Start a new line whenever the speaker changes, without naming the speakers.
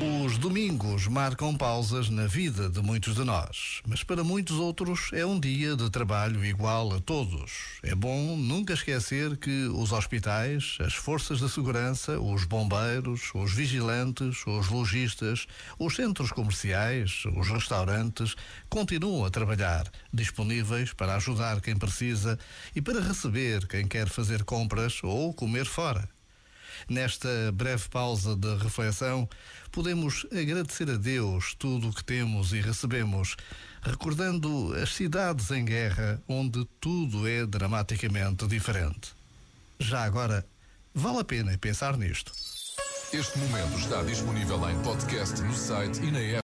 Os domingos marcam pausas na vida de muitos de nós, mas para muitos outros é um dia de trabalho igual a todos. É bom nunca esquecer que os hospitais, as forças de segurança, os bombeiros, os vigilantes, os lojistas, os centros comerciais, os restaurantes continuam a trabalhar, disponíveis para ajudar quem precisa e para receber quem quer fazer compras ou comer fora. Nesta breve pausa de reflexão, podemos agradecer a Deus tudo o que temos e recebemos, recordando as cidades em guerra onde tudo é dramaticamente diferente. Já agora, vale a pena pensar nisto.
Este momento está disponível em podcast no site e na app.